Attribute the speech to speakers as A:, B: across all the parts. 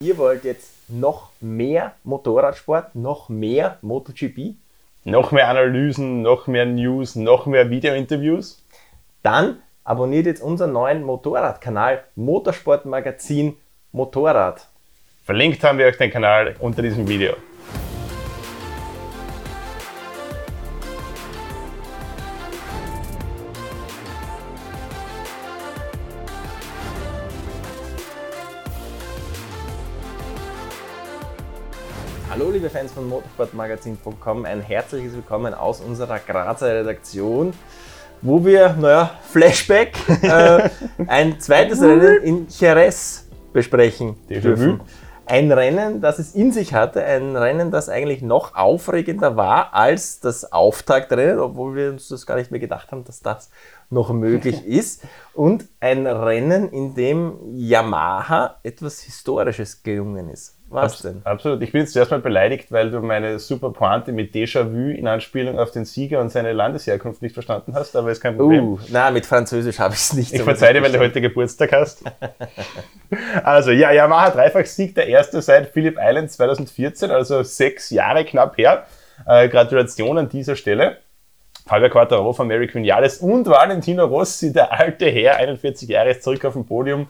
A: Ihr wollt jetzt noch mehr Motorradsport, noch mehr MotoGP?
B: Noch mehr Analysen, noch mehr News, noch mehr Videointerviews?
A: Dann abonniert jetzt unseren neuen Motorradkanal Motorsportmagazin Motorrad.
B: Verlinkt haben wir euch den Kanal unter diesem Video.
A: Liebe Fans von motorsportmagazin.com, ein herzliches Willkommen aus unserer Grazer Redaktion, wo wir, naja, Flashback, äh, ein zweites Rennen in Jerez besprechen dürfen. Ein Rennen, das es in sich hatte, ein Rennen, das eigentlich noch aufregender war als das Auftaktrennen, obwohl wir uns das gar nicht mehr gedacht haben, dass das noch möglich ist. Und ein Rennen, in dem Yamaha etwas Historisches gelungen ist. Was denn?
B: Absolut. Ich bin jetzt zuerst mal beleidigt, weil du meine super Pointe mit Déjà-vu in Anspielung auf den Sieger und seine Landesherkunft nicht verstanden hast, aber ist kein Problem.
A: Uh, na, mit Französisch habe ich es nicht.
B: Ich so verzeihe dir, weil du heute Geburtstag hast. also, ja, Yamaha Dreifach-Sieg, der erste seit Phillip Island 2014, also sechs Jahre knapp her. Äh, Gratulation an dieser Stelle. Fabio Quattaro von Mary Vinales und Valentino Rossi, der alte Herr, 41 Jahre, ist zurück auf dem Podium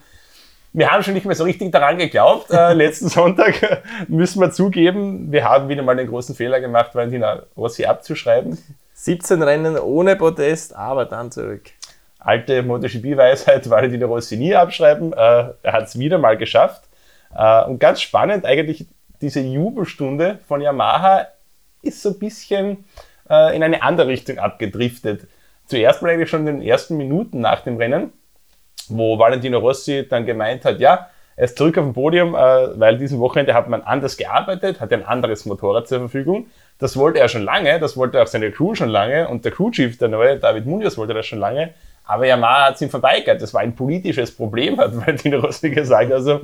B: wir haben schon nicht mehr so richtig daran geglaubt. Äh, letzten Sonntag müssen wir zugeben, wir haben wieder mal den großen Fehler gemacht, Valentina Rossi abzuschreiben.
A: 17 Rennen ohne Protest, aber dann zurück.
B: Alte MotoGP-Weisheit, Valentino Rossi nie abschreiben. Äh, er hat es wieder mal geschafft. Äh, und ganz spannend eigentlich, diese Jubelstunde von Yamaha ist so ein bisschen äh, in eine andere Richtung abgedriftet. Zuerst mal eigentlich schon in den ersten Minuten nach dem Rennen wo Valentino Rossi dann gemeint hat, ja, er ist zurück auf dem Podium, äh, weil diesen Wochenende hat man anders gearbeitet, hat ein anderes Motorrad zur Verfügung. Das wollte er schon lange, das wollte auch seine Crew schon lange und der Crewchief, der neue David Munoz, wollte das schon lange. Aber Yamaha hat es ihm verweigert. Das war ein politisches Problem, hat Valentino Rossi gesagt. Also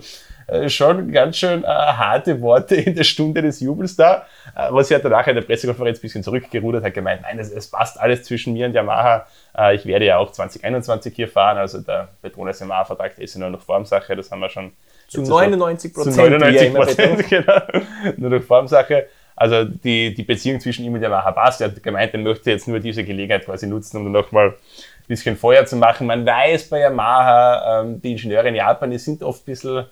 B: äh, schon ganz schön äh, harte Worte in der Stunde des Jubels da. Äh, Rossi hat danach in der Pressekonferenz ein bisschen zurückgerudert, hat gemeint, nein, es, es passt alles zwischen mir und Yamaha. Äh, ich werde ja auch 2021 hier fahren. Also der Petronas Yamaha-Vertrag, ist ja nur noch Formsache. Das haben wir schon.
A: Zu 99 Prozent.
B: Zu 99 Prozent, genau. Nur noch Formsache. Also die, die Beziehung zwischen ihm und Yamaha passt. Er hat gemeint, er möchte jetzt nur diese Gelegenheit quasi nutzen, um nochmal bisschen Feuer zu machen. Man weiß bei Yamaha, ähm, die Ingenieure in Japan, die sind oft ein bisschen,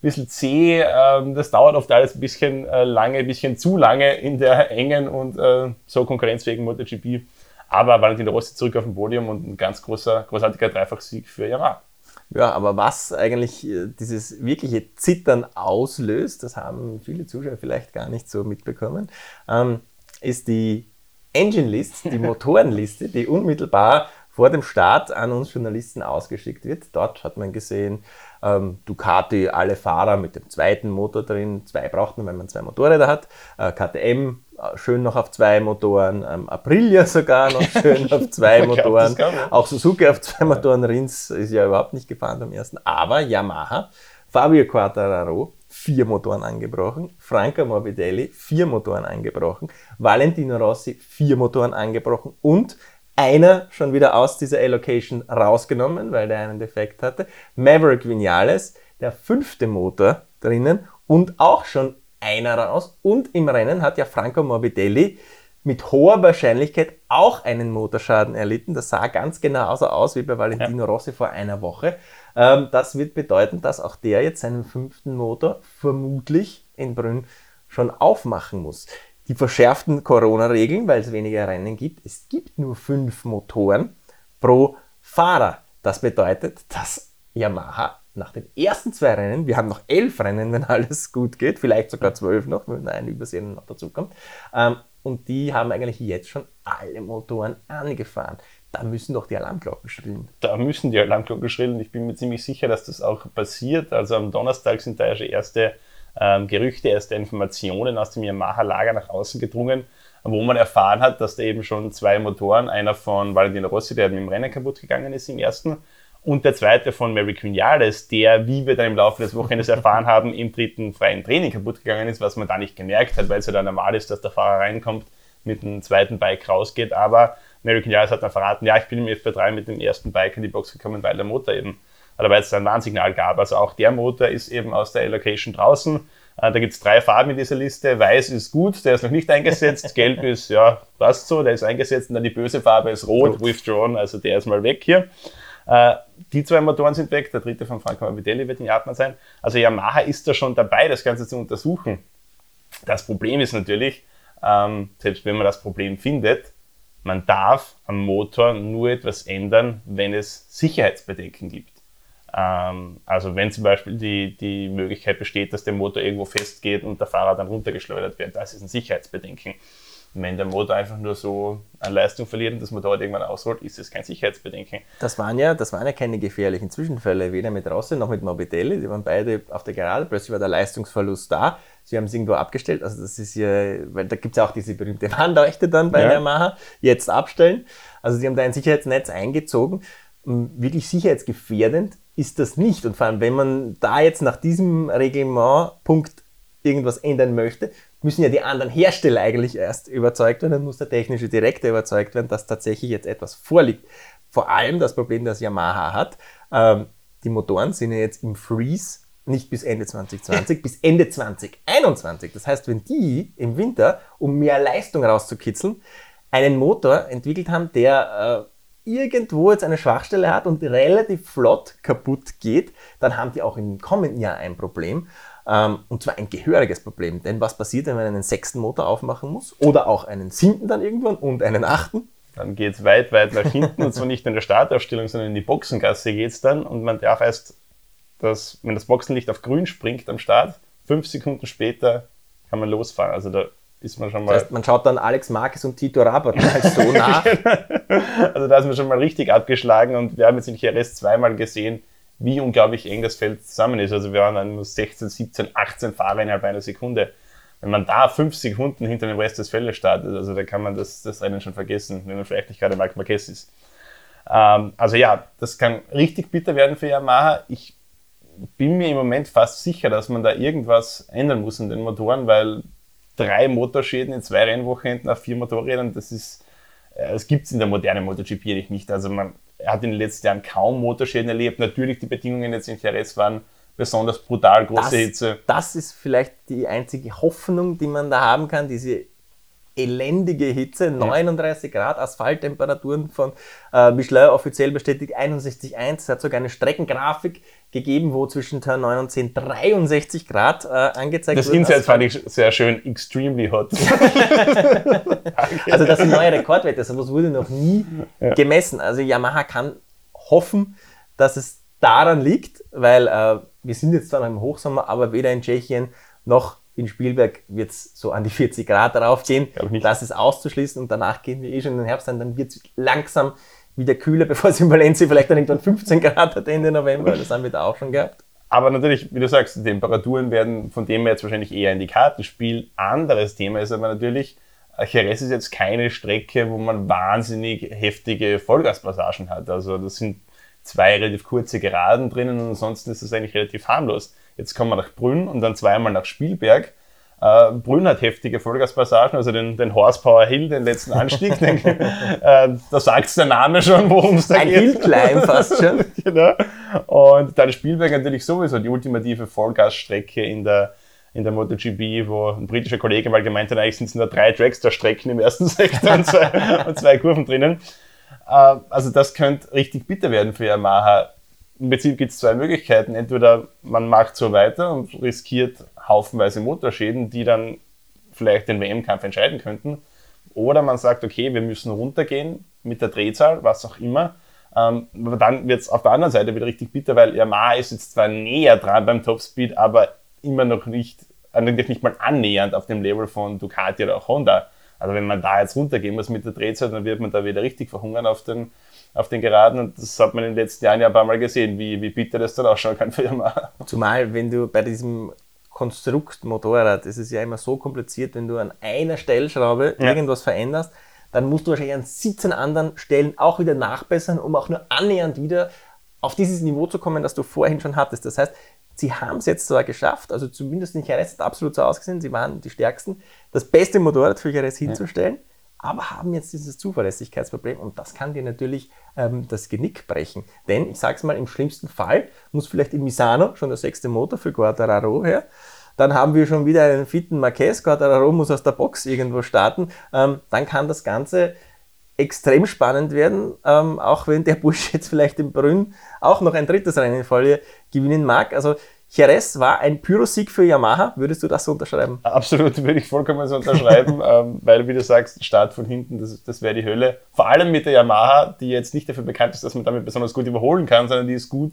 B: bisschen zäh. Ähm, das dauert oft alles ein bisschen äh, lange, ein bisschen zu lange in der engen und äh, so konkurrenzfähigen MotoGP. Aber Valentino Rossi zurück auf dem Podium und ein ganz großer, großartiger Dreifachsieg für Yamaha.
A: Ja, aber was eigentlich äh, dieses wirkliche Zittern auslöst, das haben viele Zuschauer vielleicht gar nicht so mitbekommen, ähm, ist die Engine List, die Motorenliste, die unmittelbar vor dem Start an uns Journalisten ausgeschickt wird. Dort hat man gesehen, ähm, Ducati, alle Fahrer mit dem zweiten Motor drin. Zwei braucht man, wenn man zwei Motorräder hat. Äh, KTM äh, schön noch auf zwei Motoren. Ähm, Aprilia sogar noch schön auf zwei Motoren. Glaub, Auch Suzuki auf zwei Motoren. Rins ist ja überhaupt nicht gefahren beim ersten. Aber Yamaha, Fabio Quartararo, vier Motoren angebrochen. Franco Morbidelli, vier Motoren angebrochen. Valentino Rossi, vier Motoren angebrochen. Und einer schon wieder aus dieser Allocation rausgenommen, weil der einen Defekt hatte. Maverick Vinales, der fünfte Motor drinnen und auch schon einer raus. Und im Rennen hat ja Franco Morbidelli mit hoher Wahrscheinlichkeit auch einen Motorschaden erlitten. Das sah ganz genauso aus wie bei Valentino. Rossi vor einer Woche. Ähm, das wird bedeuten, dass auch der jetzt seinen fünften Motor vermutlich in Brünn schon aufmachen muss die verschärften Corona-Regeln, weil es weniger Rennen gibt. Es gibt nur fünf Motoren pro Fahrer. Das bedeutet, dass Yamaha nach den ersten zwei Rennen, wir haben noch elf Rennen, wenn alles gut geht, vielleicht sogar zwölf noch, wenn ein Übersehen noch dazu kommt, ähm, und die haben eigentlich jetzt schon alle Motoren angefahren. Da müssen doch die Alarmglocken schrillen.
B: Da müssen die Alarmglocken schrillen. Ich bin mir ziemlich sicher, dass das auch passiert. Also am Donnerstag sind da ja schon erste ähm, Gerüchte, erste Informationen aus dem Yamaha-Lager nach außen gedrungen, wo man erfahren hat, dass da eben schon zwei Motoren, einer von Valentino Rossi, der mit dem Rennen kaputt gegangen ist im ersten, und der zweite von Mary Quinales, der, wie wir dann im Laufe des Wochenendes erfahren haben, im dritten freien Training kaputt gegangen ist, was man da nicht gemerkt hat, weil es ja dann normal ist, dass der Fahrer reinkommt, mit dem zweiten Bike rausgeht. Aber Mary Quinales hat dann verraten, ja, ich bin im FP3 mit dem ersten Bike in die Box gekommen, weil der Motor eben oder weil es ein Warnsignal gab. Also auch der Motor ist eben aus der Allocation draußen. Äh, da gibt es drei Farben in dieser Liste. Weiß ist gut, der ist noch nicht eingesetzt. Gelb ist, ja, passt so, der ist eingesetzt. Und dann die böse Farbe ist rot, rot. withdrawn, also der ist mal weg hier. Äh, die zwei Motoren sind weg, der dritte von Franco Morbidelli wird in Japan sein. Also Yamaha ist da schon dabei, das Ganze zu untersuchen. Das Problem ist natürlich, ähm, selbst wenn man das Problem findet, man darf am Motor nur etwas ändern, wenn es Sicherheitsbedenken gibt. Ähm, also wenn zum Beispiel die, die Möglichkeit besteht, dass der Motor irgendwo festgeht und der Fahrer dann runtergeschleudert wird, das ist ein Sicherheitsbedenken. Wenn der Motor einfach nur so an Leistung verliert und das Motorrad irgendwann ausrollt, ist es kein Sicherheitsbedenken.
A: Das waren ja, das waren ja keine gefährlichen Zwischenfälle, weder mit Rossi noch mit Morbidelli. Die waren beide auf der Gerade, plötzlich war der Leistungsverlust da. Sie haben es irgendwo abgestellt. Also das ist ja, weil da gibt es ja auch diese berühmte Warnleuchte dann bei ja. Yamaha, jetzt abstellen. Also sie haben da ein Sicherheitsnetz eingezogen. Wirklich sicherheitsgefährdend ist das nicht. Und vor allem, wenn man da jetzt nach diesem Reglementpunkt irgendwas ändern möchte, müssen ja die anderen Hersteller eigentlich erst überzeugt werden, dann muss der technische Direktor überzeugt werden, dass tatsächlich jetzt etwas vorliegt. Vor allem das Problem, das Yamaha hat, ähm, die Motoren sind ja jetzt im Freeze nicht bis Ende 2020, bis Ende 2021. Das heißt, wenn die im Winter, um mehr Leistung rauszukitzeln, einen Motor entwickelt haben, der äh, irgendwo jetzt eine Schwachstelle hat und relativ flott kaputt geht, dann haben die auch im kommenden Jahr ein Problem. Ähm, und zwar ein gehöriges Problem. Denn was passiert, wenn man einen sechsten Motor aufmachen muss? Oder auch einen siebten dann irgendwann und einen achten?
B: Dann geht es weit, weit nach hinten und zwar nicht in der Startaufstellung, sondern in die Boxengasse geht es dann und man darf erst, das, wenn das Boxenlicht auf grün springt am Start, fünf Sekunden später kann man losfahren. Also da ist man schon mal. Das heißt,
A: man schaut dann Alex Marquez und Tito Rabat so nach.
B: also da ist man schon mal richtig abgeschlagen und wir haben jetzt in Jerez zweimal gesehen, wie unglaublich eng das Feld zusammen ist. Also wir waren dann nur 16, 17, 18 Fahrer innerhalb einer Sekunde. Wenn man da fünf Sekunden hinter dem Rest des Feldes startet, also da kann man das, das Rennen schon vergessen, wenn man vielleicht nicht gerade Marc Marquez ist. Ähm, also ja, das kann richtig bitter werden für Yamaha. Ich bin mir im Moment fast sicher, dass man da irgendwas ändern muss in den Motoren, weil drei Motorschäden in zwei Rennwochenenden auf vier Motorrädern, das ist, äh, das gibt es in der modernen MotoGP nicht. Also man hat in den letzten Jahren kaum Motorschäden erlebt. Natürlich, die Bedingungen jetzt in Jerez waren besonders brutal, große
A: das,
B: Hitze.
A: Das ist vielleicht die einzige Hoffnung, die man da haben kann, diese elendige Hitze, 39 Grad, Asphalttemperaturen von äh, Michelin offiziell bestätigt 61,1. Es hat sogar eine Streckengrafik gegeben, wo zwischen Turn 9 und 10 63 Grad äh, angezeigt
B: das wird. Das Inside fand ich sehr schön, extremely hot.
A: also das sind neue Rekordwerte, sowas wurde noch nie ja. gemessen. Also Yamaha kann hoffen, dass es daran liegt, weil äh, wir sind jetzt zwar noch im Hochsommer, aber weder in Tschechien noch in Spielberg wird es so an die 40 Grad raufgehen. Das ist auszuschließen und danach gehen wir eh schon in den Herbst rein. Dann wird es langsam wieder kühler, bevor es in Valencia vielleicht dann irgendwann 15 Grad hat Ende November. Das haben wir da auch schon gehabt.
B: Aber natürlich, wie du sagst, die Temperaturen werden von dem her jetzt wahrscheinlich eher in die Karten spielen. Anderes Thema ist aber natürlich, Jerez ist jetzt keine Strecke, wo man wahnsinnig heftige Vollgaspassagen hat. Also das sind zwei relativ kurze Geraden drinnen und ansonsten ist es eigentlich relativ harmlos. Jetzt kommen wir nach Brünn und dann zweimal nach Spielberg. Äh, Brünn hat heftige Vollgaspassagen, also den, den Horsepower Hill, den letzten Anstieg. den, äh, da sagt der Name schon, worum es da
A: Ein geht. Ein Hillclimb fast schon.
B: genau. Und dann Spielberg natürlich sowieso die ultimative Vollgasstrecke in der, in der MotoGP, wo ein britischer Kollege mal gemeint hat, eigentlich sind es nur drei Dragster-Strecken im ersten Sektor und zwei, und zwei Kurven drinnen. Äh, also das könnte richtig bitter werden für Yamaha im Prinzip gibt es zwei Möglichkeiten. Entweder man macht so weiter und riskiert haufenweise Motorschäden, die dann vielleicht den WM-Kampf entscheiden könnten. Oder man sagt, okay, wir müssen runtergehen mit der Drehzahl, was auch immer. Ähm, aber dann wird es auf der anderen Seite wieder richtig bitter, weil Yamaha ist jetzt zwar näher dran beim Topspeed, aber immer noch nicht, eigentlich nicht mal annähernd auf dem Level von Ducati oder auch Honda. Also wenn man da jetzt runtergehen muss mit der Drehzahl, dann wird man da wieder richtig verhungern auf den, auf den Geraden und das hat man in den letzten Jahren ja ein paar Mal gesehen, wie, wie bitter das dann ausschauen kann für Yamaha.
A: Zumal, wenn du bei diesem Konstrukt Motorrad, das ist ja immer so kompliziert, wenn du an einer Stellschraube ja. irgendwas veränderst, dann musst du wahrscheinlich an 17 anderen Stellen auch wieder nachbessern, um auch nur annähernd wieder auf dieses Niveau zu kommen, das du vorhin schon hattest. Das heißt, sie haben es jetzt zwar geschafft, also zumindest in Jerez hat absolut so ausgesehen, sie waren die Stärksten, das beste Motorrad für Jerez hinzustellen, ja. Aber haben jetzt dieses Zuverlässigkeitsproblem und das kann dir natürlich ähm, das Genick brechen. Denn ich sage es mal, im schlimmsten Fall muss vielleicht in Misano schon der sechste Motor für Guardararo her. Dann haben wir schon wieder einen fitten Marquez, Guardararo muss aus der Box irgendwo starten. Ähm, dann kann das Ganze extrem spannend werden, ähm, auch wenn der Busch jetzt vielleicht im Brünn auch noch ein drittes Rennen in Folge gewinnen mag. Also Jerez war ein Pyrosieg für Yamaha. Würdest du das so unterschreiben?
B: Absolut, würde ich vollkommen so unterschreiben, ähm, weil, wie du sagst, Start von hinten, das, das wäre die Hölle. Vor allem mit der Yamaha, die jetzt nicht dafür bekannt ist, dass man damit besonders gut überholen kann, sondern die ist gut,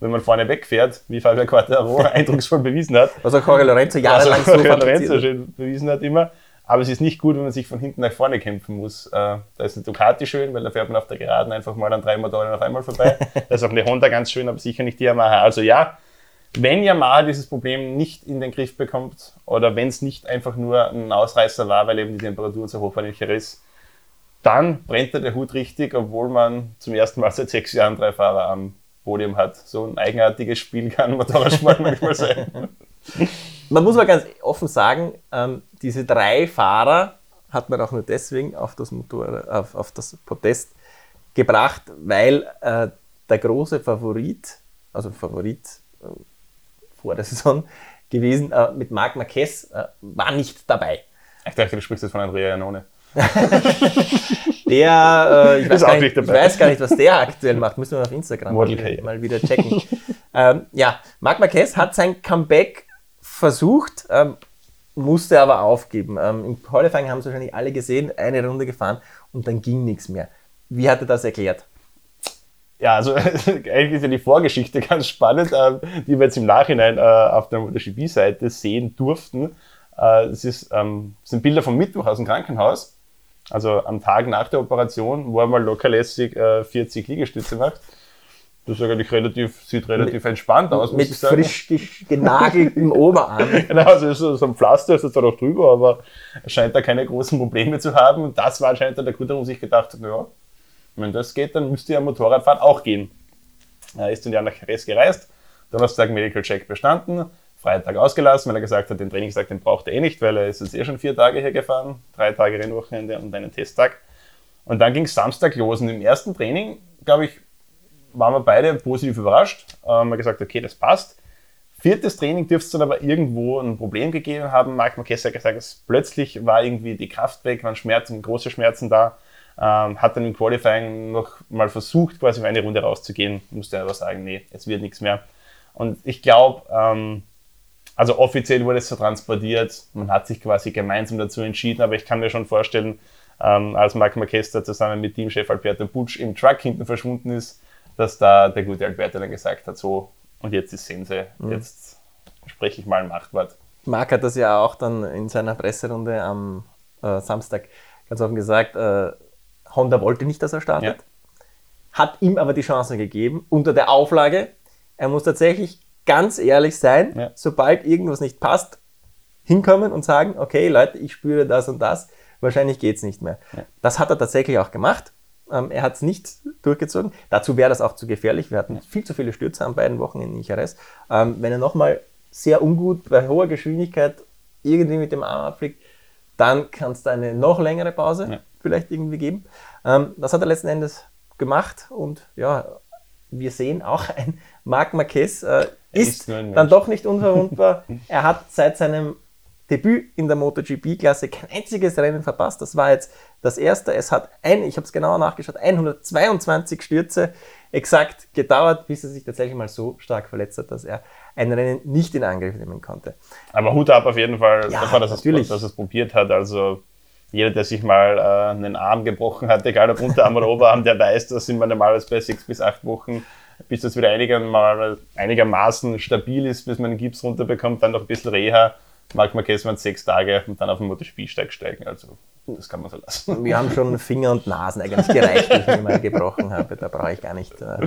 B: wenn man vorne wegfährt, wie Fabio Quartararo eindrucksvoll bewiesen hat.
A: Was auch Jorge Lorenzo jahrelang
B: also, so Lorenzo schön bewiesen hat immer. Aber es ist nicht gut, wenn man sich von hinten nach vorne kämpfen muss. Äh, da ist eine Ducati schön, weil da fährt man auf der Geraden einfach mal an drei Motoren auf einmal vorbei. da ist auch eine Honda ganz schön, aber sicher nicht die Yamaha. Also ja, wenn Yamaha dieses Problem nicht in den Griff bekommt oder wenn es nicht einfach nur ein Ausreißer war, weil eben die Temperatur so hoch war in Jerez, dann brennt da der Hut richtig, obwohl man zum ersten Mal seit sechs Jahren drei Fahrer am Podium hat. So ein eigenartiges Spiel kann Motorradsport manchmal sein.
A: Man muss mal ganz offen sagen, ähm, diese drei Fahrer hat man auch nur deswegen auf das, Motor, auf, auf das Podest gebracht, weil äh, der große Favorit, also Favorit vor der Saison gewesen, äh, mit Marc Marquez, äh, war nicht dabei.
B: Ich dachte, du sprichst jetzt von Andrea Janone.
A: der, äh, ich, weiß nicht, ich, weiß gar nicht, was der aktuell macht, müssen wir auf Instagram mal, mal, wieder checken. ähm, ja, Marc Marquez hat sein Comeback versucht, ähm, musste aber aufgeben. Ähm, Im Qualifying haben es wahrscheinlich alle gesehen, eine Runde gefahren und dann ging nichts mehr. Wie hat er das erklärt?
B: Ja, also eigentlich ist ja die Vorgeschichte ganz spannend, äh, die wir jetzt im Nachhinein äh, auf der MotoGP-Seite sehen durften. Äh, es ist, ähm, sind Bilder vom Mittwoch aus dem Krankenhaus, also am Tag nach der Operation, wo er mal lockerlässig 40 äh, Liegestütze macht. Das ist eigentlich relativ, sieht relativ mit, entspannt aus,
A: muss mit ich sagen. frisch genageltem Oberarm.
B: genau, also so, so ein Pflaster ist da noch drüber, aber er scheint da keine großen Probleme zu haben. Und das war anscheinend der Grund, warum sich gedacht hat, ja, wenn das geht, dann müsste ja Motorradfahren auch gehen. Er ist dann ja nach Jerez gereist, Donnerstag Medical Check bestanden, Freitag ausgelassen, weil er gesagt hat, den Trainingstag, den braucht er eh nicht, weil er ist jetzt eh schon vier Tage hier gefahren, drei Tage Rennwochenende und einen Testtag. Und dann ging es Samstag los und im ersten Training, glaube ich, waren wir beide positiv überrascht. Ähm, wir gesagt, okay, das passt. Viertes Training dürfte es dann aber irgendwo ein Problem gegeben haben. Marc Marquez hat gesagt, dass plötzlich war irgendwie die Kraft weg, waren Schmerzen, große Schmerzen da. Ähm, hat dann im Qualifying noch mal versucht, quasi für eine Runde rauszugehen, musste aber sagen, nee, es wird nichts mehr. Und ich glaube, ähm, also offiziell wurde es so transportiert, man hat sich quasi gemeinsam dazu entschieden, aber ich kann mir schon vorstellen, ähm, als Marc Marquez zusammen mit Teamchef Alberto Butsch im Truck hinten verschwunden ist, dass da der gute Alberto dann gesagt hat, so, und jetzt ist Sense, mhm. jetzt spreche ich mal ein Machtwort.
A: Marc hat das ja auch dann in seiner Presserunde am äh, Samstag ganz offen gesagt, äh, Honda wollte nicht, dass er startet, ja. hat ihm aber die Chance gegeben, unter der Auflage, er muss tatsächlich ganz ehrlich sein, ja. sobald irgendwas nicht passt, hinkommen und sagen, okay Leute, ich spüre das und das, wahrscheinlich geht es nicht mehr. Ja. Das hat er tatsächlich auch gemacht. Ähm, er hat es nicht durchgezogen. Dazu wäre das auch zu gefährlich. Wir hatten viel zu viele Stürze an beiden Wochen in Ichares. Ähm, wenn er nochmal sehr ungut bei hoher Geschwindigkeit irgendwie mit dem Arm abfliegt, dann kann es da eine noch längere Pause ja. vielleicht irgendwie geben. Ähm, das hat er letzten Endes gemacht und ja, wir sehen auch ein Marc Marquez äh, ist, ist dann doch nicht unverwundbar. er hat seit seinem Debüt in der MotoGP-Klasse kein einziges Rennen verpasst. Das war jetzt das erste. Es hat ein, ich habe es genauer nachgeschaut, 122 Stürze exakt gedauert, bis er sich tatsächlich mal so stark verletzt hat, dass er ein Rennen nicht in Angriff nehmen konnte.
B: Aber Hut ab auf jeden Fall ja, davon, dass, natürlich. Es, dass es probiert hat. Also jeder, der sich mal äh, einen Arm gebrochen hat, egal ob Unterarm oder Oberarm, der weiß, dass sind wir normalerweise bei sechs bis acht Wochen, bis das wieder einigermaßen stabil ist, bis man den Gips runterbekommt, dann noch ein bisschen Reha Marc Marquez waren sechs Tage und dann auf den Motorspielsteig steigen. Also das kann man so lassen.
A: Wir haben schon Finger und Nasen eigentlich gereicht, die ich mal gebrochen habe. Da brauche ich gar nicht äh,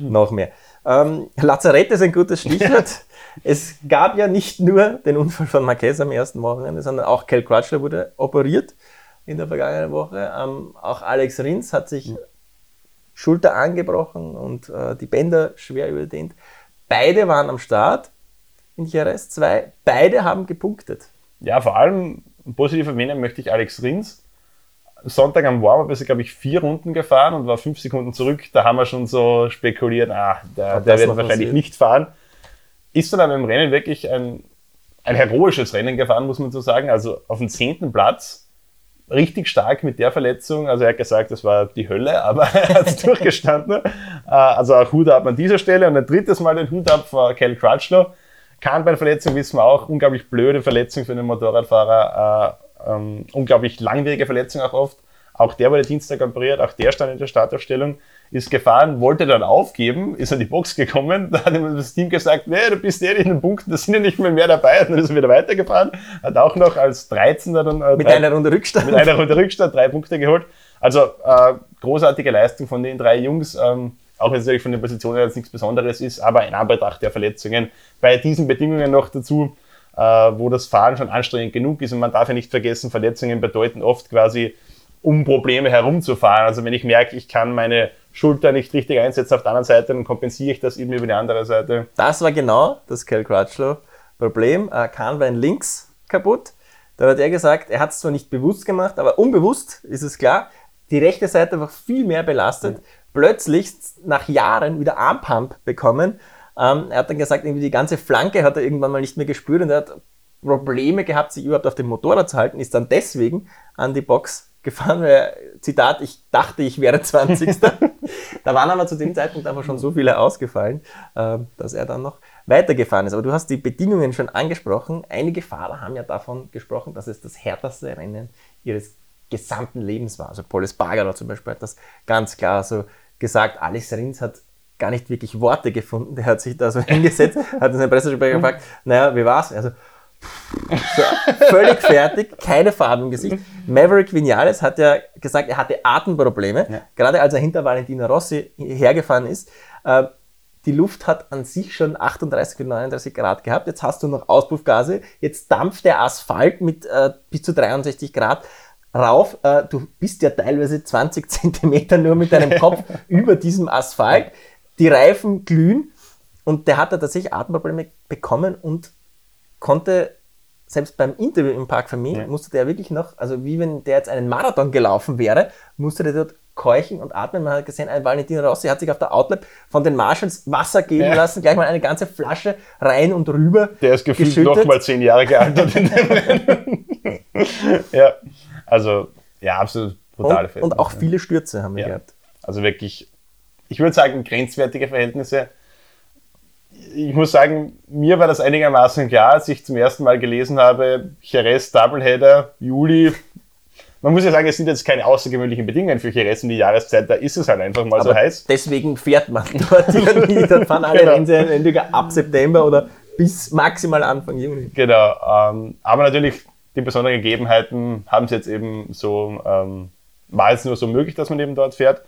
A: noch mehr. Ähm, Lazarett ist ein gutes Stichwort. es gab ja nicht nur den Unfall von Marquez am ersten Wochenende, sondern auch Kel Crutchler wurde operiert in der vergangenen Woche. Ähm, auch Alex Rins hat sich Schulter angebrochen und äh, die Bänder schwer überdehnt. Beide waren am Start in Jerez 2. Beide haben gepunktet.
B: Ja, vor allem positiv erwähnen möchte ich Alex Rins. Sonntag am Warm-Up ist er, glaube ich, vier Runden gefahren und war fünf Sekunden zurück. Da haben wir schon so spekuliert, ah, der, der wird wahrscheinlich passiert. nicht fahren. Ist dann aber im Rennen wirklich ein, ein heroisches Rennen gefahren, muss man so sagen. Also auf dem zehnten Platz, richtig stark mit der Verletzung. Also er hat gesagt, das war die Hölle, aber er hat es durchgestanden. Äh, also auch Hut ab an dieser Stelle. Und ein drittes Mal den Hut ab vor Cal Crutchlow. Kahnbeinverletzung wissen wir auch, unglaublich blöde Verletzung für einen Motorradfahrer. Äh, ähm, unglaublich langwierige Verletzung auch oft. Auch der wurde Dienstag operiert, auch der stand in der Startaufstellung, ist gefahren, wollte dann aufgeben, ist an die Box gekommen, da hat ihm das Team gesagt, nee, du bist eh in den Punkten, da sind ja nicht mehr mehr dabei, und dann ist er wieder weitergefahren, hat auch noch als 13er dann...
A: Äh, mit drei, einer Runde Rückstand.
B: Mit einer Runde Rückstand drei Punkte geholt. Also äh, großartige Leistung von den drei Jungs, ähm, auch wenn es natürlich von den Positionen jetzt nichts Besonderes ist, aber in Anbetracht der Verletzungen bei diesen Bedingungen noch dazu, äh, wo das Fahren schon anstrengend genug ist. Und man darf ja nicht vergessen, Verletzungen bedeuten oft quasi, um Probleme herumzufahren. Also wenn ich merke, ich kann meine Schulter nicht richtig einsetzen auf der anderen Seite, dann kompensiere ich das eben über die andere Seite.
A: Das war genau das Cal Crutchlow Problem. Äh, Kahnbein links kaputt. Da hat er gesagt, er hat es zwar nicht bewusst gemacht, aber unbewusst ist es klar, die rechte Seite war viel mehr belastet. Mhm. Plötzlich nach Jahren wieder Armpump bekommen ähm, er hat dann gesagt, irgendwie die ganze Flanke hat er irgendwann mal nicht mehr gespürt und er hat Probleme gehabt, sich überhaupt auf dem Motorrad zu halten, ist dann deswegen an die Box gefahren, weil, Zitat, ich dachte, ich wäre 20. da waren aber zu dem Zeitpunkt einfach schon so viele ausgefallen, äh, dass er dann noch weitergefahren ist. Aber du hast die Bedingungen schon angesprochen. Einige Fahrer haben ja davon gesprochen, dass es das härteste Rennen ihres gesamten Lebens war. Also Paul Espargaro zum Beispiel hat das ganz klar so gesagt. Alex Rins hat gar nicht wirklich Worte gefunden. Der hat sich da so hingesetzt, hat in seinem Pressesprecher gefragt, naja, wie war's? Also, so, völlig fertig, keine Farbe im Gesicht. Maverick Vinales hat ja gesagt, er hatte Atemprobleme, ja. gerade als er hinter Valentino Rossi hergefahren ist. Äh, die Luft hat an sich schon 38 und 39 Grad gehabt. Jetzt hast du noch Auspuffgase. Jetzt dampft der Asphalt mit äh, bis zu 63 Grad rauf. Äh, du bist ja teilweise 20 Zentimeter nur mit deinem Kopf über diesem Asphalt die Reifen glühen und der hat da tatsächlich Atemprobleme bekommen und konnte selbst beim Interview im Park Famille ja. musste der wirklich noch, also wie wenn der jetzt einen Marathon gelaufen wäre, musste der dort keuchen und atmen. Man hat gesehen, ein Valentino Rossi hat sich auf der Outlet von den Marshalls Wasser geben ja. lassen, gleich mal eine ganze Flasche rein und rüber.
B: Der ist gefühlt noch mal zehn Jahre gealtert in dem Rennen. ja, also ja, absolut
A: brutale und, und auch viele Stürze haben wir ja. gehabt.
B: Also wirklich ich würde sagen, grenzwertige Verhältnisse. Ich muss sagen, mir war das einigermaßen klar, als ich zum ersten Mal gelesen habe, Jerez Doubleheader, Juli. Man muss ja sagen, es sind jetzt keine außergewöhnlichen Bedingungen für Jerez in die Jahreszeit, da ist es halt einfach mal Aber so heiß.
A: Deswegen fährt man dort ja nie, dann fahren alle genau. Rennen entweder ab September oder bis maximal Anfang Juni.
B: Genau, ähm, aber natürlich die besonderen Gegebenheiten haben es jetzt eben so, ähm, war es nur so möglich, dass man eben dort fährt.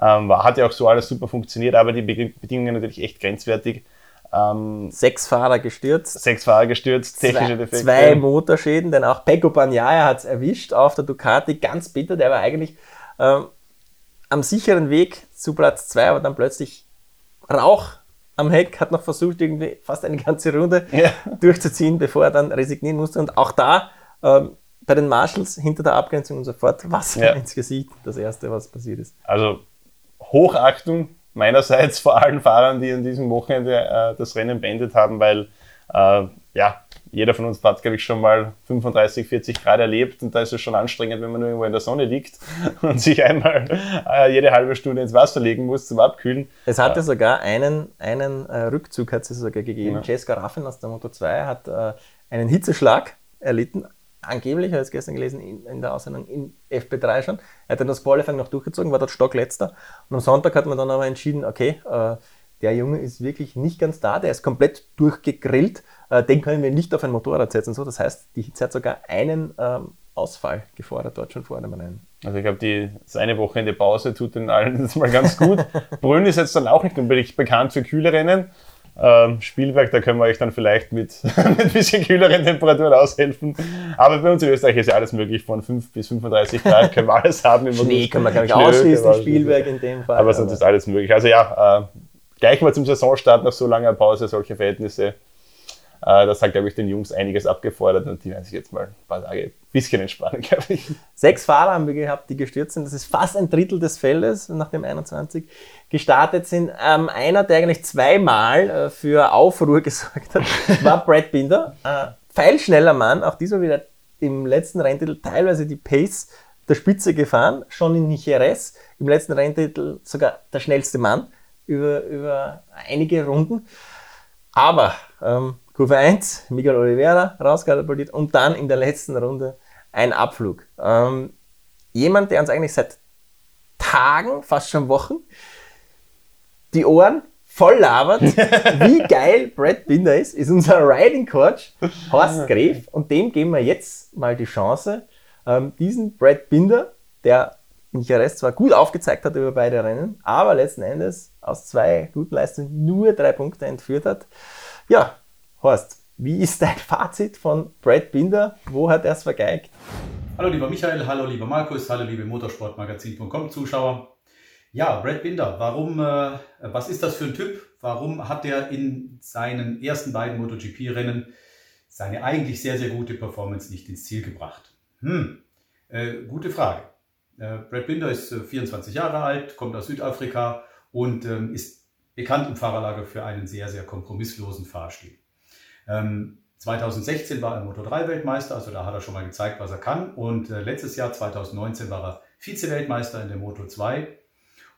B: Ähm, hat ja auch so alles super funktioniert, aber die Bedingungen natürlich echt grenzwertig.
A: Ähm, sechs Fahrer gestürzt.
B: Sechs Fahrer gestürzt, technische Defekte.
A: Zwei Motorschäden, denn auch Pecco Bagnaia hat es erwischt auf der Ducati, ganz bitter. Der war eigentlich ähm, am sicheren Weg zu Platz zwei, aber dann plötzlich Rauch am Heck, hat noch versucht, irgendwie fast eine ganze Runde ja. durchzuziehen, bevor er dann resignieren musste. Und auch da ähm, bei den Marshalls hinter der Abgrenzung und sofort Wasser ja. ins Gesicht, das erste, was passiert ist.
B: Also Hochachtung meinerseits vor allen Fahrern, die an diesem Wochenende äh, das Rennen beendet haben, weil äh, ja, jeder von uns hat, glaube ich, schon mal 35, 40 Grad erlebt und da ist es schon anstrengend, wenn man nur irgendwo in der Sonne liegt und sich einmal äh, jede halbe Stunde ins Wasser legen muss zum Abkühlen.
A: Es hatte sogar einen, einen äh, Rückzug, hat es sogar gegeben. Ja. Jessica Raffin aus der Moto 2 hat äh, einen Hitzeschlag erlitten, angeblich, habe ich es gestern gelesen, in, in, der Aussendung in FP3 schon. Er hat dann das Qualifying noch durchgezogen, war dort Stockletzter. Und am Sonntag hat man dann aber entschieden, okay, äh, der Junge ist wirklich nicht ganz da, der ist komplett durchgegrillt, äh, den können wir nicht auf ein Motorrad setzen. So, das heißt, die Hitze hat sogar einen ähm, Ausfall gefordert, dort schon vor dem Rennen.
B: Also ich glaube, das eine Wochenende Pause tut den allen jetzt mal ganz gut. Brünn ist jetzt dann auch nicht unbedingt bekannt für kühle Rennen. Ähm, Spielberg, da können wir euch dann vielleicht mit, mit ein bisschen kühleren Temperaturen aushelfen. Aber bei uns in Österreich ist ja alles möglich, von 5 bis 35 Grad können wir alles haben.
A: Schnee können wir, glaube ich, ausschließen, Spielberg in dem Fall.
B: Aber sonst ist alles möglich. Also ja, äh, gleich mal zum Saisonstart nach so langer Pause solche Verhältnisse. Das hat, glaube ich, den Jungs einiges abgefordert und die werden sich jetzt mal ein paar Tage ein bisschen entspannen, glaube ich.
A: Sechs Fahrer haben wir gehabt, die gestürzt sind. Das ist fast ein Drittel des Feldes, nachdem 21 gestartet sind. Ähm, einer, der eigentlich zweimal äh, für Aufruhr gesorgt hat, war Brad Binder. Äh, pfeilschneller Mann, auch dieser wieder im letzten Renntitel teilweise die Pace der Spitze gefahren, schon in Jerez, im letzten Renntitel sogar der schnellste Mann über, über einige Runden. Aber ähm, Kurve 1, Miguel Oliveira rauskatapultiert und dann in der letzten Runde ein Abflug. Ähm, jemand, der uns eigentlich seit Tagen, fast schon Wochen, die Ohren voll labert, wie geil Brad Binder ist, ist unser Riding Coach Horst Gref und dem geben wir jetzt mal die Chance, ähm, diesen Brad Binder, der in Jerez zwar gut aufgezeigt hat über beide Rennen, aber letzten Endes aus zwei guten Leistungen nur drei Punkte entführt hat. Ja, Horst, wie ist dein Fazit von Brad Binder? Wo hat er es vergeigt?
C: Hallo lieber Michael, hallo lieber Markus, hallo liebe Motorsportmagazin.com Zuschauer. Ja, Brad Binder, warum, äh, was ist das für ein Typ? Warum hat er in seinen ersten beiden MotoGP-Rennen seine eigentlich sehr, sehr gute Performance nicht ins Ziel gebracht? Hm, äh, gute Frage. Äh, Brad Binder ist 24 äh, Jahre alt, kommt aus Südafrika und ähm, ist bekannt im Fahrerlager für einen sehr, sehr kompromisslosen Fahrstil. Ähm, 2016 war er Moto3-Weltmeister, also da hat er schon mal gezeigt, was er kann. Und äh, letztes Jahr, 2019, war er Vize-Weltmeister in der Moto 2.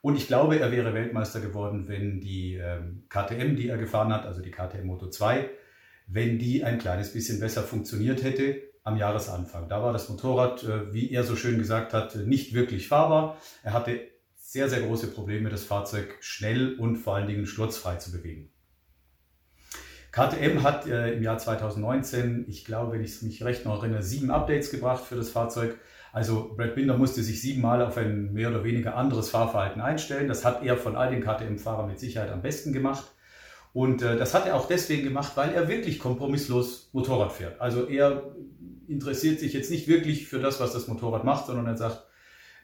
C: Und ich glaube, er wäre Weltmeister geworden, wenn die ähm, KTM, die er gefahren hat, also die KTM Moto 2, wenn die ein kleines bisschen besser funktioniert hätte am Jahresanfang. Da war das Motorrad, äh, wie er so schön gesagt hat, nicht wirklich fahrbar. Er hatte sehr, sehr große Probleme, das Fahrzeug schnell und vor allen Dingen sturzfrei zu bewegen. KTM hat äh, im Jahr 2019, ich glaube, wenn ich mich recht noch erinnere, sieben Updates gebracht für das Fahrzeug. Also Brad Binder musste sich siebenmal auf ein mehr oder weniger anderes Fahrverhalten einstellen. Das hat er von all den KTM-Fahrern mit Sicherheit am besten gemacht. Und äh, das hat er auch deswegen gemacht, weil er wirklich kompromisslos Motorrad fährt. Also er interessiert sich jetzt nicht wirklich für das, was das Motorrad macht, sondern er sagt,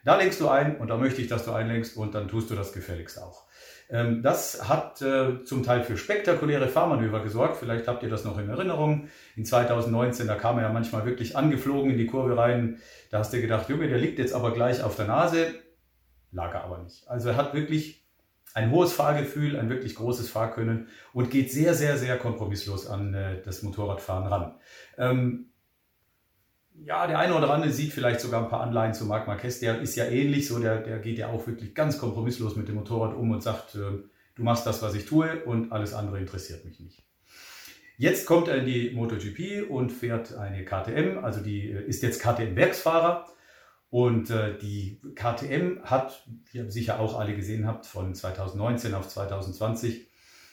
C: da lenkst du ein und da möchte ich, dass du einlenkst und dann tust du das gefälligst auch. Ähm, das hat äh, zum Teil für spektakuläre Fahrmanöver gesorgt. Vielleicht habt ihr das noch in Erinnerung. In 2019, da kam er ja manchmal wirklich angeflogen in die Kurve rein. Da hast du gedacht, Junge, der liegt jetzt aber gleich auf der Nase. Lag er aber nicht. Also er hat wirklich ein hohes Fahrgefühl, ein wirklich großes Fahrkönnen und geht sehr, sehr, sehr kompromisslos an äh, das Motorradfahren ran. Ja, der eine oder andere sieht vielleicht sogar ein paar Anleihen zu Marc Marquez. Der ist ja ähnlich so, der, der geht ja auch wirklich ganz kompromisslos mit dem Motorrad um und sagt, äh, du machst das, was ich tue und alles andere interessiert mich nicht. Jetzt kommt er in die MotoGP und fährt eine KTM, also die äh, ist jetzt KTM-Werksfahrer. Und äh, die KTM hat, wie ihr sicher auch alle gesehen habt, von 2019 auf 2020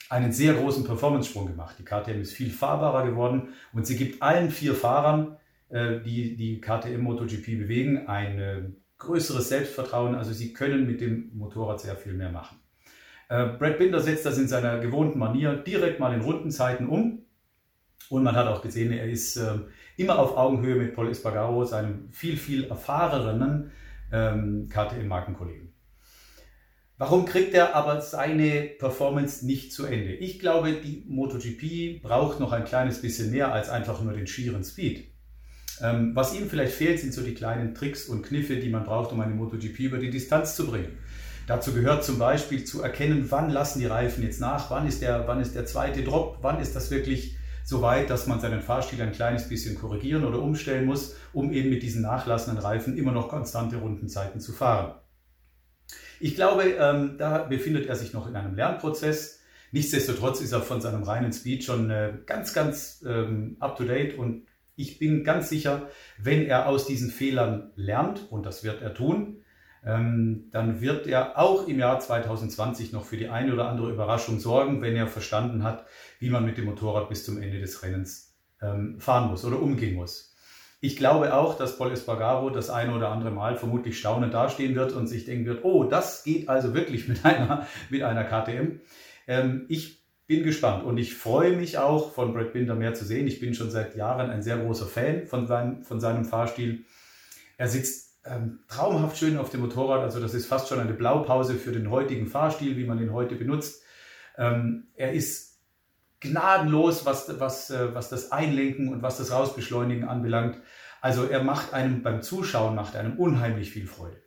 C: einen sehr großen Performance-Sprung gemacht. Die KTM ist viel fahrbarer geworden und sie gibt allen vier Fahrern die die KTM MotoGP bewegen, ein äh, größeres Selbstvertrauen. Also sie können mit dem Motorrad sehr viel mehr machen. Äh, Brad Binder setzt das in seiner gewohnten Manier direkt mal in Rundenzeiten um. Und man hat auch gesehen, er ist immer auf Augenhöhe mit Paul Espargaro, seinem viel, viel erfahrenen ähm, KTM-Markenkollegen. Warum kriegt er aber seine Performance nicht zu Ende? Ich glaube, die MotoGP braucht noch ein kleines bisschen mehr als einfach nur den schieren Speed. Ähm, was ihm vielleicht fehlt, sind so die kleinen Tricks und Kniffe, die man braucht, um eine MotoGP über die Distanz zu bringen. Dazu gehört zum Beispiel zu erkennen, wann lassen die Reifen jetzt nach, wann ist der, wann ist der zweite Drop, wann ist das wirklich so weit, dass man seinen Fahrstil ein kleines bisschen korrigieren oder umstellen muss, um eben mit diesen nachlassenden Reifen immer noch konstante Rundenzeiten zu fahren. Ich glaube, ähm, da befindet er sich noch in einem Lernprozess. Nichtsdestotrotz ist er von seinem reinen Speed schon äh, ganz, ganz ähm, up-to-date und ich bin ganz sicher, wenn er aus diesen Fehlern lernt, und das wird er tun, ähm, dann wird er auch im Jahr 2020 noch für die eine oder andere Überraschung sorgen, wenn er verstanden hat, wie man mit dem Motorrad bis zum Ende des Rennens ähm, fahren muss oder umgehen muss. Ich glaube auch, dass Paul Espargaro das eine oder andere Mal vermutlich staunend dastehen wird und sich denken wird, oh, das geht also wirklich mit einer, mit einer KTM. Ähm, ich bin gespannt und ich freue mich auch, von Brad Binder mehr zu sehen. Ich bin schon seit Jahren ein sehr großer Fan von, sein, von seinem Fahrstil. Er sitzt ähm, traumhaft schön auf dem Motorrad, also das ist fast schon eine Blaupause für den heutigen Fahrstil, wie man ihn heute benutzt. Ähm, er ist gnadenlos, was, was, äh, was das Einlenken und was das Rausbeschleunigen anbelangt. Also er macht einem beim Zuschauen, macht einem unheimlich viel Freude.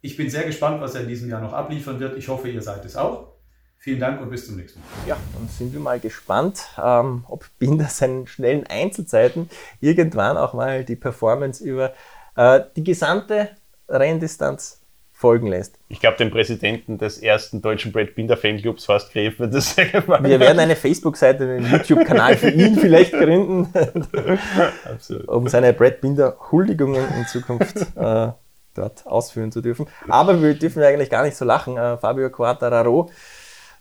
C: Ich bin sehr gespannt, was er in diesem Jahr noch abliefern wird. Ich hoffe, ihr seid es auch. Vielen Dank und bis zum nächsten Mal.
A: Ja, dann sind wir mal gespannt, ähm, ob Binder seinen schnellen Einzelzeiten irgendwann auch mal die Performance über äh, die gesamte Renndistanz folgen lässt.
B: Ich glaube, dem Präsidenten des ersten deutschen Brad Binder Fanclubs, Horst Gref, wird das sehr gefallen.
A: Wir werden eine Facebook-Seite, einen YouTube-Kanal für ihn vielleicht gründen, um seine Brad Binder Huldigungen in Zukunft äh, dort ausführen zu dürfen. Aber wir dürfen eigentlich gar nicht so lachen. Äh, Fabio Quartararo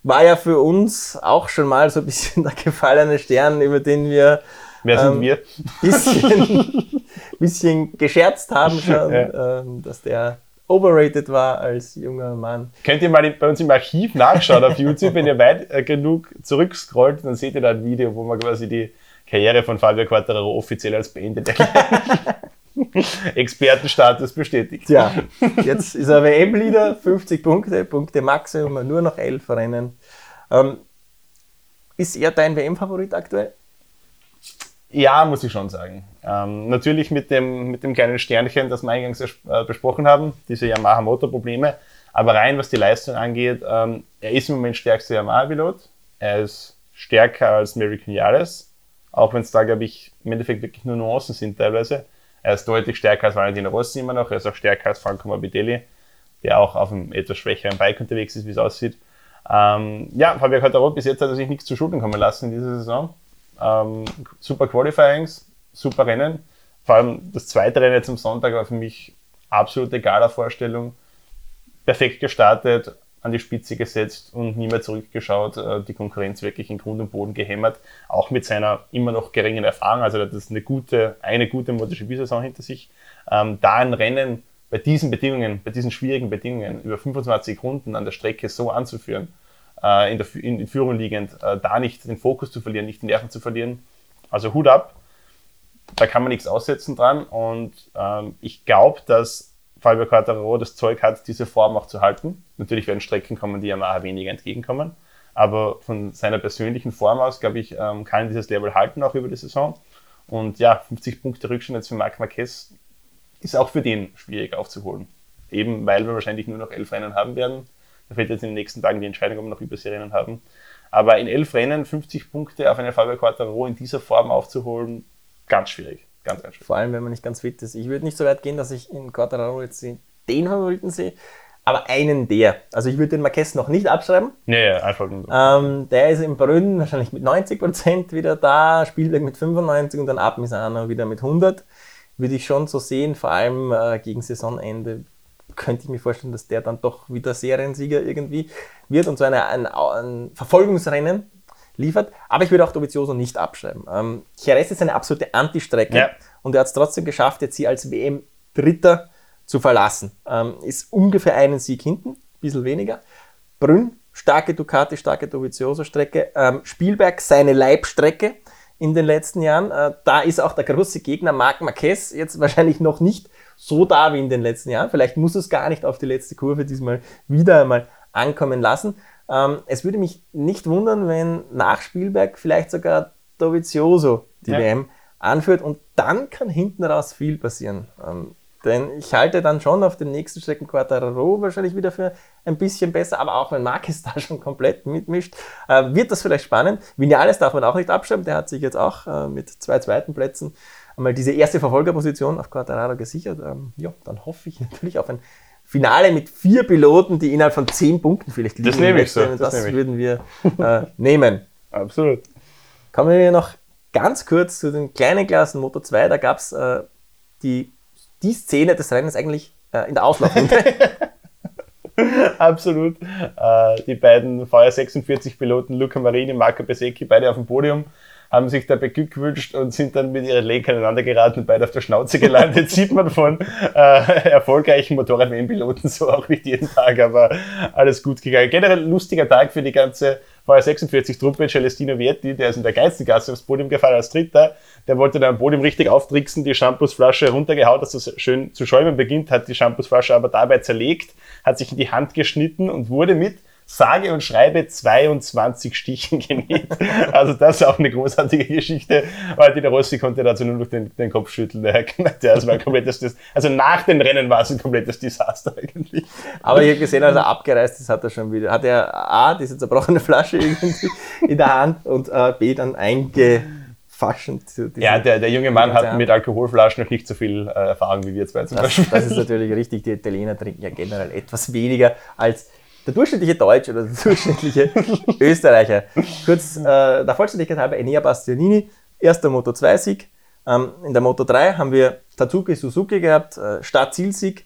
A: war ja für uns auch schon mal so ein bisschen der gefallene Stern, über den wir
B: Wer sind ähm, wir?
A: Bisschen, bisschen gescherzt haben schon, ja. ähm, dass der overrated war als junger Mann.
B: Könnt ihr mal bei uns im Archiv nachschauen auf YouTube, wenn ihr weit äh, genug zurückscrollt, dann seht ihr da ein Video, wo man quasi die Karriere von Fabio Quattararo offiziell als beendet erklärt. Expertenstatus bestätigt.
A: Ja, jetzt ist er WM-Leader, 50 Punkte, Punkte Maximum, nur noch 11 Rennen. Ähm, ist er dein WM-Favorit aktuell?
B: Ja, muss ich schon sagen. Ähm, natürlich mit dem, mit dem kleinen Sternchen, das wir eingangs äh, besprochen haben, diese Yamaha-Motorprobleme. Aber rein, was die Leistung angeht, ähm, er ist im Moment stärkster Yamaha-Pilot. Er ist stärker als Mary Vinales, auch wenn es da, glaube ich, im Endeffekt wirklich nur Nuancen sind teilweise. Er ist deutlich stärker als Valentino Rossi immer noch. Er ist auch stärker als Franco Morbidelli, der auch auf einem etwas schwächeren Bike unterwegs ist, wie es aussieht. Ähm, ja, Fabio Quattaro, bis jetzt hat er sich nichts zu Schulden kommen lassen in dieser Saison. Ähm, super Qualifyings, super Rennen. Vor allem das zweite Rennen jetzt am Sonntag war für mich absolute Gala-Vorstellung. Perfekt gestartet, an die Spitze gesetzt und nie mehr zurückgeschaut, äh, die Konkurrenz wirklich in Grund und Boden gehämmert, auch mit seiner immer noch geringen Erfahrung, also das ist eine gute, eine gute MotoGP-Saison hinter sich, ähm, da ein Rennen bei diesen Bedingungen, bei diesen schwierigen Bedingungen über 25 Runden an der Strecke so anzuführen, äh, in, der, in, in Führung liegend, äh, da nicht den Fokus zu verlieren, nicht die Nerven zu verlieren, also Hut ab, da kann man nichts aussetzen dran. Und ähm, ich glaube, dass Fabio Quartararo das Zeug hat, diese Form auch zu halten. Natürlich werden Strecken kommen, die Yamaha weniger entgegenkommen. Aber von seiner persönlichen Form aus, glaube ich, ähm, kann dieses Level halten auch über die Saison. Und ja, 50 Punkte Rückstand jetzt für Marc Marquez ist auch für den schwierig aufzuholen. Eben weil wir wahrscheinlich nur noch elf Rennen haben werden. Da fällt jetzt in den nächsten Tagen die Entscheidung, ob wir noch Überseerennen haben. Aber in elf Rennen 50 Punkte auf eine Fabio Quartararo in dieser Form aufzuholen, ganz schwierig. Ganz, schön.
A: Vor allem, wenn man nicht ganz fit ist. Ich würde nicht so weit gehen, dass ich in Quattararo jetzt den Favoriten sehe, aber einen der. Also ich würde den Marquez noch nicht abschreiben.
B: Nee, ja, einfach nur.
A: Ähm, der ist im Brünn wahrscheinlich mit 90% wieder da, Spielberg mit 95% und dann ab Misano wieder mit 100. Würde ich schon so sehen, vor allem äh, gegen Saisonende könnte ich mir vorstellen, dass der dann doch wieder Seriensieger irgendwie wird und so eine, ein, ein Verfolgungsrennen liefert. Aber ich würde auch Dovizioso nicht abschreiben. Ähm, Jerez ist eine absolute Anti-Strecke ja. und er hat es trotzdem geschafft, jetzt sie als WM-Dritter zu verlassen. Ähm, ist ungefähr einen Sieg hinten, ein bisschen weniger. Brünn, starke Ducati, starke Dovizioso-Strecke. Ähm, Spielberg, seine Leibstrecke in den letzten Jahren. Äh, da ist auch der große Gegner Marc Marquez jetzt wahrscheinlich noch nicht so da wie in den letzten Jahren. Vielleicht muss es gar nicht auf die letzte Kurve diesmal wieder einmal ankommen lassen. Ähm, es würde mich nicht wundern, wenn nach Spielberg vielleicht sogar Dovizioso die ja. WM anführt und dann kann hinten raus viel passieren. Ähm, denn ich halte dann schon auf den nächsten Strecken Quattararo wahrscheinlich wieder für ein bisschen besser, aber auch wenn Marquez da schon komplett mitmischt, äh, wird das vielleicht spannend. Vinales darf man auch nicht abschreiben, der hat sich jetzt auch äh, mit zwei zweiten Plätzen einmal diese erste Verfolgerposition auf Quattararo gesichert. Ähm, ja, dann hoffe ich natürlich auf ein Finale mit vier Piloten, die innerhalb von zehn Punkten vielleicht
B: liegen. Das nehme ich so.
A: Das, das würden wir äh, nehmen.
B: Absolut.
A: Kommen wir noch ganz kurz zu den kleinen Klassen Moto 2. Da gab es äh, die, die Szene des Rennens eigentlich äh, in der Auslaufrunde.
B: Absolut. Äh, die beiden VR46-Piloten Luca Marini und Marco Besecchi, beide auf dem Podium haben sich da beglückwünscht und sind dann mit ihren Lenker aneinander geraten und beide auf der Schnauze gelandet. Sieht man von äh, erfolgreichen Motorrad-WM-Piloten so auch nicht jeden Tag, aber alles gut gegangen. Generell lustiger Tag für die ganze VR46-Truppe. Celestino Vietti, der ist in der geilsten Gasse aufs Podium gefallen als Dritter. Der wollte dann am Podium richtig auftricksen, die Shampoosflasche runtergehaut, dass es schön zu schäumen beginnt, hat die Shampoosflasche aber dabei zerlegt, hat sich in die Hand geschnitten und wurde mit sage und schreibe 22 Stichen genäht. Also das ist auch eine großartige Geschichte, weil die Rossi konnte dazu nur noch den, den Kopf schütteln. Der, der war ein komplettes, also nach den Rennen war es ein komplettes Desaster eigentlich.
A: Aber ich habe gesehen, als er abgereist ist, hat er schon wieder, hat er A, diese zerbrochene Flasche irgendwie in der Hand und äh, B, dann einge.
B: Ja, der, der junge Mann hat mit Alkoholflaschen noch nicht so viel äh, Erfahrung wie wir zwei zum
A: das,
B: Beispiel.
A: Das ist natürlich richtig. Die Italiener trinken ja generell etwas weniger als der durchschnittliche Deutsche oder der durchschnittliche Österreicher. Kurz äh, der Vollständigkeit halber Enea Bastianini, erster Moto2-Sieg. Ähm, in der Moto 3 haben wir Tatsuki Suzuki gehabt, äh, Start-Zielsieg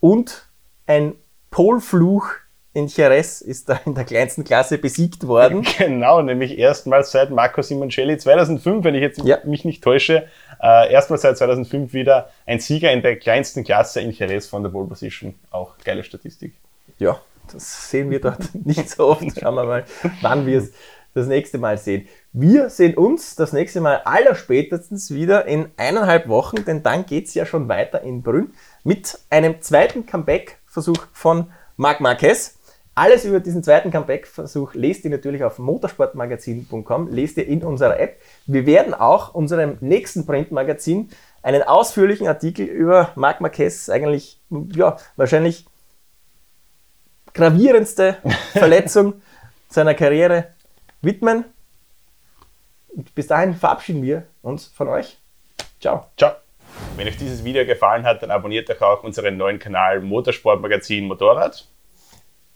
A: und ein Polfluch in Jerez ist da in der kleinsten Klasse besiegt worden.
B: Genau, nämlich erstmals seit Marco Simoncelli 2005, wenn ich jetzt ja. mich nicht täusche, äh, erstmals seit 2005 wieder ein Sieger in der kleinsten Klasse in Jerez von der Pole Position. Auch geile Statistik.
A: Ja, das sehen wir dort nicht so oft. Schauen wir mal, wann wir es das nächste Mal sehen. Wir sehen uns das nächste Mal allerspätestens wieder in eineinhalb Wochen, denn dann geht es ja schon weiter in Brünn mit einem zweiten Comeback-Versuch von Marc Marquez. Alles über diesen zweiten Comeback-Versuch lest ihr natürlich auf motorsportmagazin.com, lest ihr in unserer App. Wir werden auch unserem nächsten Printmagazin einen ausführlichen Artikel über Marc Marquez, eigentlich ja, wahrscheinlich gravierendste Verletzung seiner Karriere widmen. Und bis dahin verabschieden wir uns von euch. Ciao.
B: Ciao. Wenn euch dieses Video gefallen hat, dann abonniert doch auch unseren neuen Kanal Motorsportmagazin Motorrad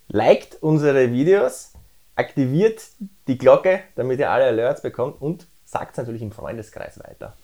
A: liked unsere Videos, aktiviert die Glocke, damit ihr alle Alerts bekommt und sagt es natürlich im Freundeskreis weiter.